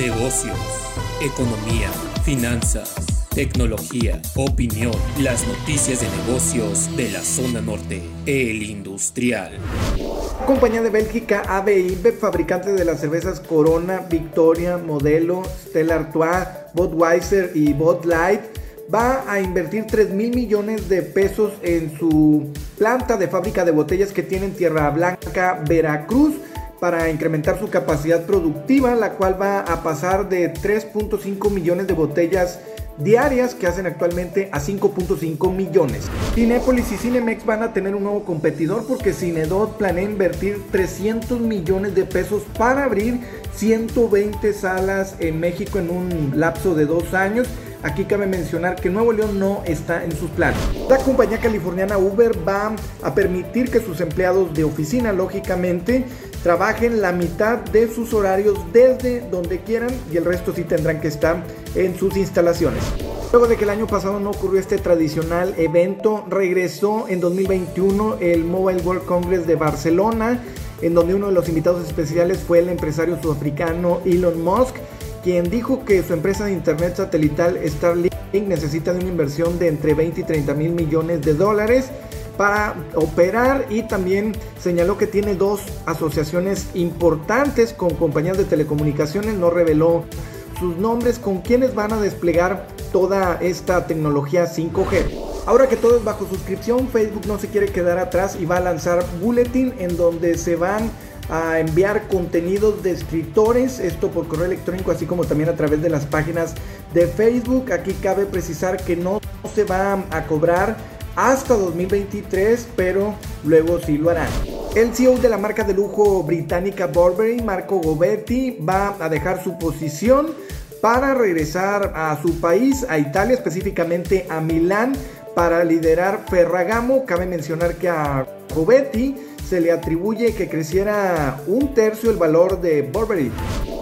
negocios, economía, finanzas, tecnología, opinión, las noticias de negocios de la zona norte, el industrial. Compañía de Bélgica ABI, fabricante de las cervezas Corona, Victoria, Modelo, Stella Artois, Budweiser y Bud Light, va a invertir 3 mil millones de pesos en su planta de fábrica de botellas que tiene en Tierra Blanca, Veracruz para incrementar su capacidad productiva, la cual va a pasar de 3.5 millones de botellas diarias que hacen actualmente a 5.5 millones. Cinepolis y Cinemex van a tener un nuevo competidor porque Cinedot planea invertir 300 millones de pesos para abrir 120 salas en México en un lapso de dos años. Aquí cabe mencionar que Nuevo León no está en sus planes. La compañía californiana Uber va a permitir que sus empleados de oficina, lógicamente, trabajen la mitad de sus horarios desde donde quieran y el resto sí tendrán que estar en sus instalaciones. Luego de que el año pasado no ocurrió este tradicional evento, regresó en 2021 el Mobile World Congress de Barcelona, en donde uno de los invitados especiales fue el empresario sudafricano Elon Musk, quien dijo que su empresa de internet satelital Starlink necesita de una inversión de entre 20 y 30 mil millones de dólares para operar y también señaló que tiene dos asociaciones importantes con compañías de telecomunicaciones, no reveló sus nombres con quienes van a desplegar toda esta tecnología 5G. Ahora que todo es bajo suscripción, Facebook no se quiere quedar atrás y va a lanzar Bulletin en donde se van a enviar contenidos de escritores, esto por correo electrónico, así como también a través de las páginas de Facebook. Aquí cabe precisar que no se va a cobrar hasta 2023, pero luego sí lo harán. El CEO de la marca de lujo británica Burberry, Marco Gobetti, va a dejar su posición para regresar a su país, a Italia, específicamente a Milán, para liderar Ferragamo. Cabe mencionar que a Gobetti se le atribuye que creciera un tercio el valor de Burberry.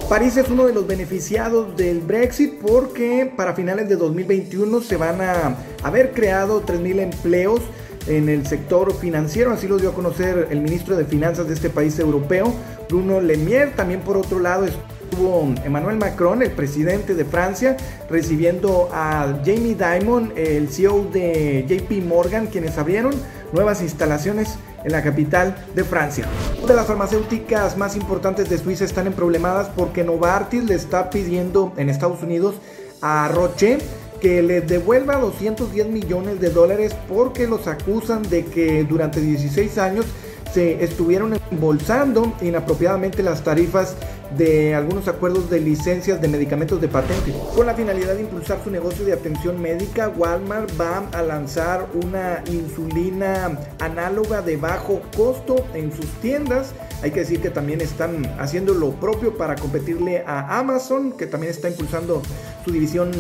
París es uno de los beneficiados del Brexit porque para finales de 2021 se van a haber creado 3.000 empleos en el sector financiero, así lo dio a conocer el ministro de Finanzas de este país europeo, Bruno Lemier. También por otro lado estuvo Emmanuel Macron, el presidente de Francia, recibiendo a Jamie Dimon, el CEO de JP Morgan, quienes abrieron nuevas instalaciones en la capital de Francia. Una de las farmacéuticas más importantes de Suiza están en problemadas porque Novartis le está pidiendo en Estados Unidos a Roche que les devuelva 210 millones de dólares porque los acusan de que durante 16 años se estuvieron embolsando inapropiadamente las tarifas de algunos acuerdos de licencias de medicamentos de patente. Con la finalidad de impulsar su negocio de atención médica, Walmart va a lanzar una insulina análoga de bajo costo en sus tiendas. Hay que decir que también están haciendo lo propio para competirle a Amazon, que también está impulsando su división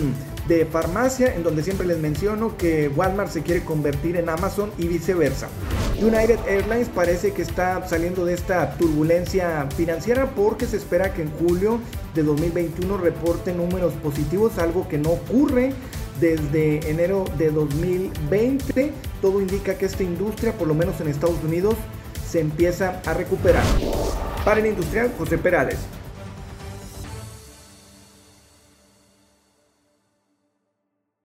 de farmacia, en donde siempre les menciono que Walmart se quiere convertir en Amazon y viceversa. United Airlines parece que está saliendo de esta turbulencia financiera porque se espera que en julio de 2021 reporte números positivos, algo que no ocurre desde enero de 2020. Todo indica que esta industria, por lo menos en Estados Unidos, se empieza a recuperar. Para el industrial, José Perales.